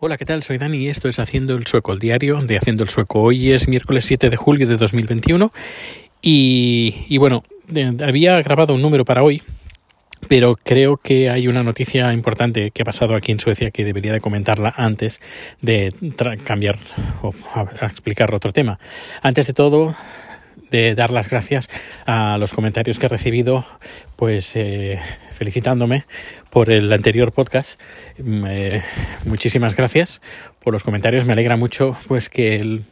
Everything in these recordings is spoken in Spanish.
Hola, ¿qué tal? Soy Dani y esto es Haciendo el Sueco, el diario de Haciendo el Sueco. Hoy es miércoles 7 de julio de 2021 y, y bueno, había grabado un número para hoy, pero creo que hay una noticia importante que ha pasado aquí en Suecia que debería de comentarla antes de cambiar o explicar otro tema. Antes de todo, de dar las gracias a los comentarios que he recibido, pues eh, felicitándome por el anterior podcast. Mm, eh, muchísimas gracias por los comentarios. Me alegra mucho pues que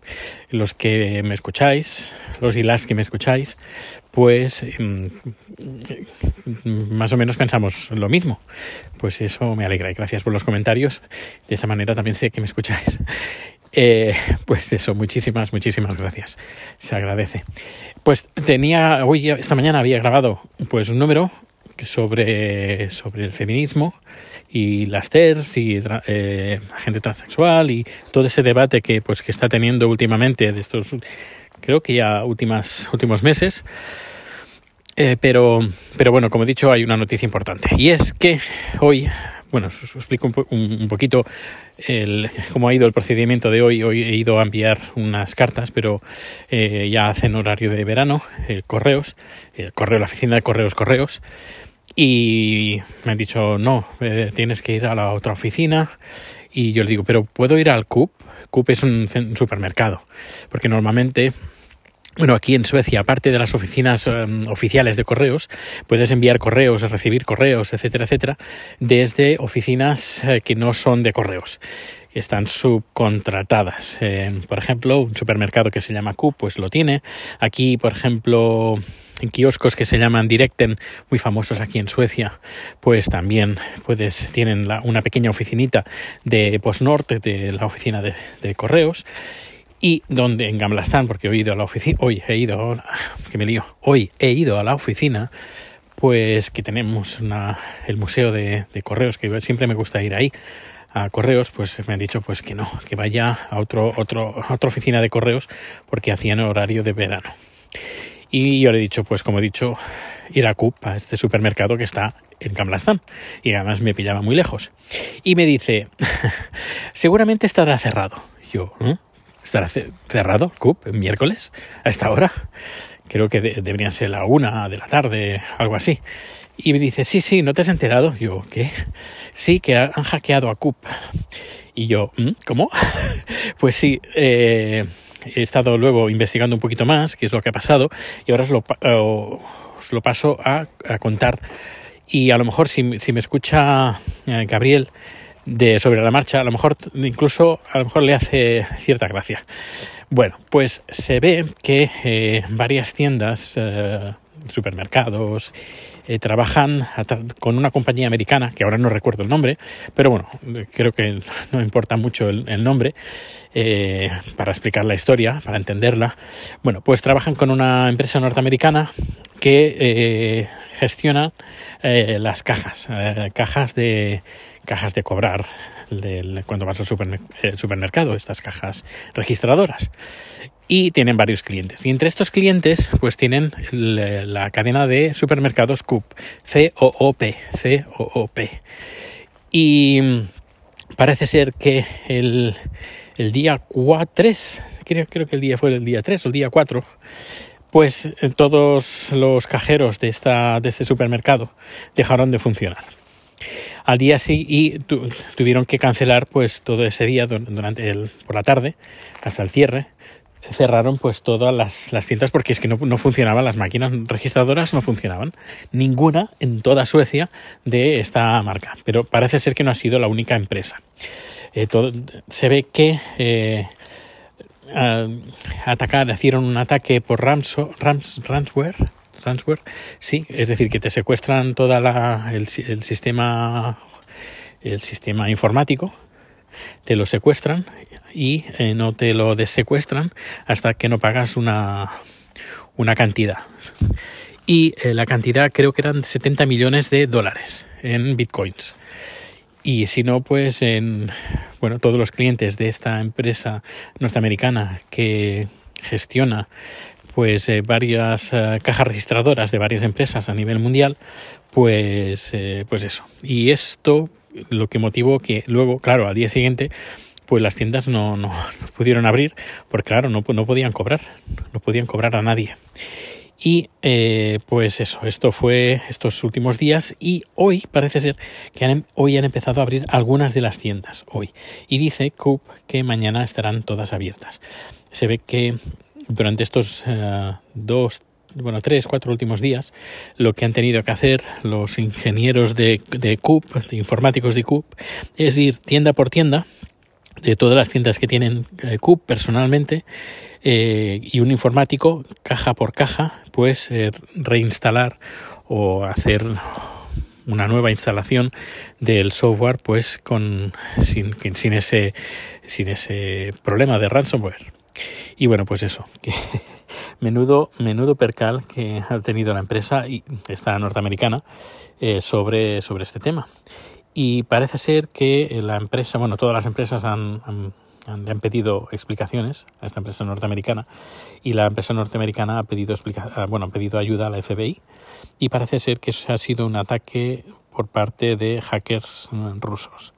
los que me escucháis, los y las que me escucháis, pues mm, más o menos pensamos lo mismo. Pues eso me alegra y gracias por los comentarios. De esa manera también sé que me escucháis. Eh, pues eso, muchísimas, muchísimas gracias. Se agradece. Pues tenía, hoy, esta mañana había grabado pues un número sobre, sobre el feminismo y las TERS y eh, gente transexual y todo ese debate que pues que está teniendo últimamente de estos creo que ya últimas últimos meses eh, pero pero bueno como he dicho hay una noticia importante y es que hoy bueno, os explico un, poquito el, cómo ha ido el procedimiento de hoy. Hoy he ido a enviar unas cartas, pero eh, ya hacen horario de verano, correos, el correo, la oficina de correos, correos. Y me han dicho, no, eh, tienes que ir a la otra oficina. Y yo le digo, pero ¿puedo ir al CUP? CUP es un supermercado, porque normalmente bueno, aquí en Suecia, aparte de las oficinas em, oficiales de correos, puedes enviar correos, recibir correos, etcétera, etcétera, desde oficinas eh, que no son de correos están subcontratadas. por ejemplo, un supermercado que se llama Coop, pues lo tiene. Aquí, por ejemplo, en kioscos que se llaman Directen, muy famosos aquí en Suecia, pues también puedes, tienen una pequeña oficinita de PostNord, de la oficina de correos y donde en Gamblastán, porque he ido a la oficina, hoy he ido, que me lío, hoy he ido a la oficina, pues que tenemos una, el museo de, correos, que siempre me gusta ir ahí a correos, pues me han dicho pues que no, que vaya a otro, otro, otra oficina de correos porque hacían horario de verano. Y yo le he dicho, pues como he dicho, ir a Coop, a este supermercado que está en Gamblastán. Y además me pillaba muy lejos. Y me dice, seguramente estará cerrado. Yo, ¿eh? Cerrado, CUP, miércoles, a esta hora. Creo que deberían ser la una de la tarde, algo así. Y me dice, sí, sí, ¿no te has enterado? Yo, ¿qué? Sí, que han hackeado a CUP. Y yo, ¿Mm? ¿cómo? pues sí, eh, he estado luego investigando un poquito más qué es lo que ha pasado y ahora os lo, os lo paso a, contar. Y a lo mejor si, si me escucha eh, Gabriel, de sobre la marcha, a lo mejor incluso a lo mejor le hace cierta gracia. Bueno, pues se ve que eh, varias tiendas, eh, supermercados, eh, trabajan con una compañía americana, que ahora no recuerdo el nombre, pero bueno, creo que no importa mucho el, nombre para explicar la historia, para entenderla. Bueno, pues trabajan con una empresa norteamericana que gestiona las cajas, cajas de cajas de cobrar cuando vas al supermercado, estas cajas registradoras. Y tienen varios clientes. Y entre estos clientes, pues tienen la cadena de supermercados Coop, C-O-O-P, C-O-O-P. Y parece ser que el, el día 4, creo, creo que el día fue el día 3 o el día 4, pues todos los cajeros de, esta, de este supermercado dejaron de funcionar al día sí y tuvieron que cancelar pues todo ese día durante el, por la tarde hasta el cierre. Cerraron pues todas las, las tiendas porque es que no, funcionaban las máquinas registradoras no funcionaban. Ninguna en toda Suecia de esta marca pero parece ser que no ha sido la única empresa. Eh, se ve que eh, atacar, hicieron un ataque por ransom, ransomware transfer, sí, es decir, que te secuestran toda el, sistema el sistema informático, te lo secuestran y eh, no te lo desecuestran hasta que no pagas una, una cantidad. Y eh, la cantidad creo que eran 70 millones de dólares en bitcoins. Y si no, pues en bueno, todos los clientes de esta empresa norteamericana que gestiona pues eh, varias eh, cajas registradoras de varias empresas a nivel mundial, pues, eh, pues eso. Y esto lo que motivó que luego, claro, al día siguiente, pues las tiendas no, no, pudieron abrir, porque claro, no, no podían cobrar, no podían cobrar a nadie. Y pues eso, esto fue estos últimos días y hoy parece ser que han, hoy han empezado a abrir algunas de las tiendas, hoy. Y dice Coop que mañana estarán todas abiertas. Se ve que durante estos uh, dos, bueno, tres, cuatro últimos días, lo que han tenido que hacer los ingenieros de, de Coop, de informáticos de Coop, es ir tienda por tienda de todas las tiendas que tienen eh, Coop personalmente eh, y un informático caja por caja pues eh, reinstalar o hacer una nueva instalación del software pues con sin, sin ese sin ese problema de ransomware y bueno pues eso que menudo menudo percal que ha tenido la empresa y esta norteamericana eh, sobre sobre este tema y parece ser que la empresa bueno todas las empresas han, han le han pedido explicaciones a esta empresa norteamericana y la empresa norteamericana ha pedido, ah, bueno, ha pedido ayuda a la FBI y parece ser que eso ha sido un ataque por parte de hackers mm, rusos.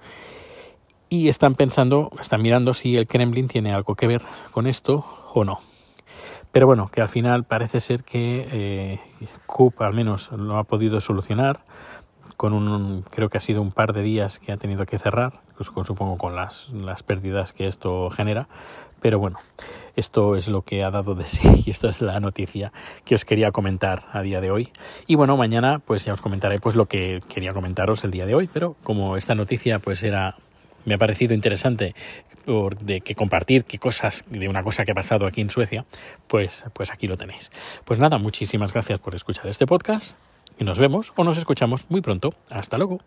Y están pensando, están mirando si el Kremlin tiene algo que ver con esto o no. Pero bueno, que al final parece ser que eh, al menos lo ha podido solucionar con un, creo que ha sido un par de días que ha tenido que cerrar, pues supongo con las, las pérdidas que esto genera, pero bueno, esto es lo que ha dado de sí y esto es la noticia que os quería comentar a día de hoy. Y bueno, mañana pues ya os comentaré pues lo que quería comentaros el día de hoy, pero como esta noticia pues era me ha parecido interesante por de que compartir qué cosas de una cosa que ha pasado aquí en Suecia, pues pues aquí lo tenéis. Pues nada, muchísimas gracias por escuchar este podcast y nos vemos o nos escuchamos muy pronto. Hasta luego.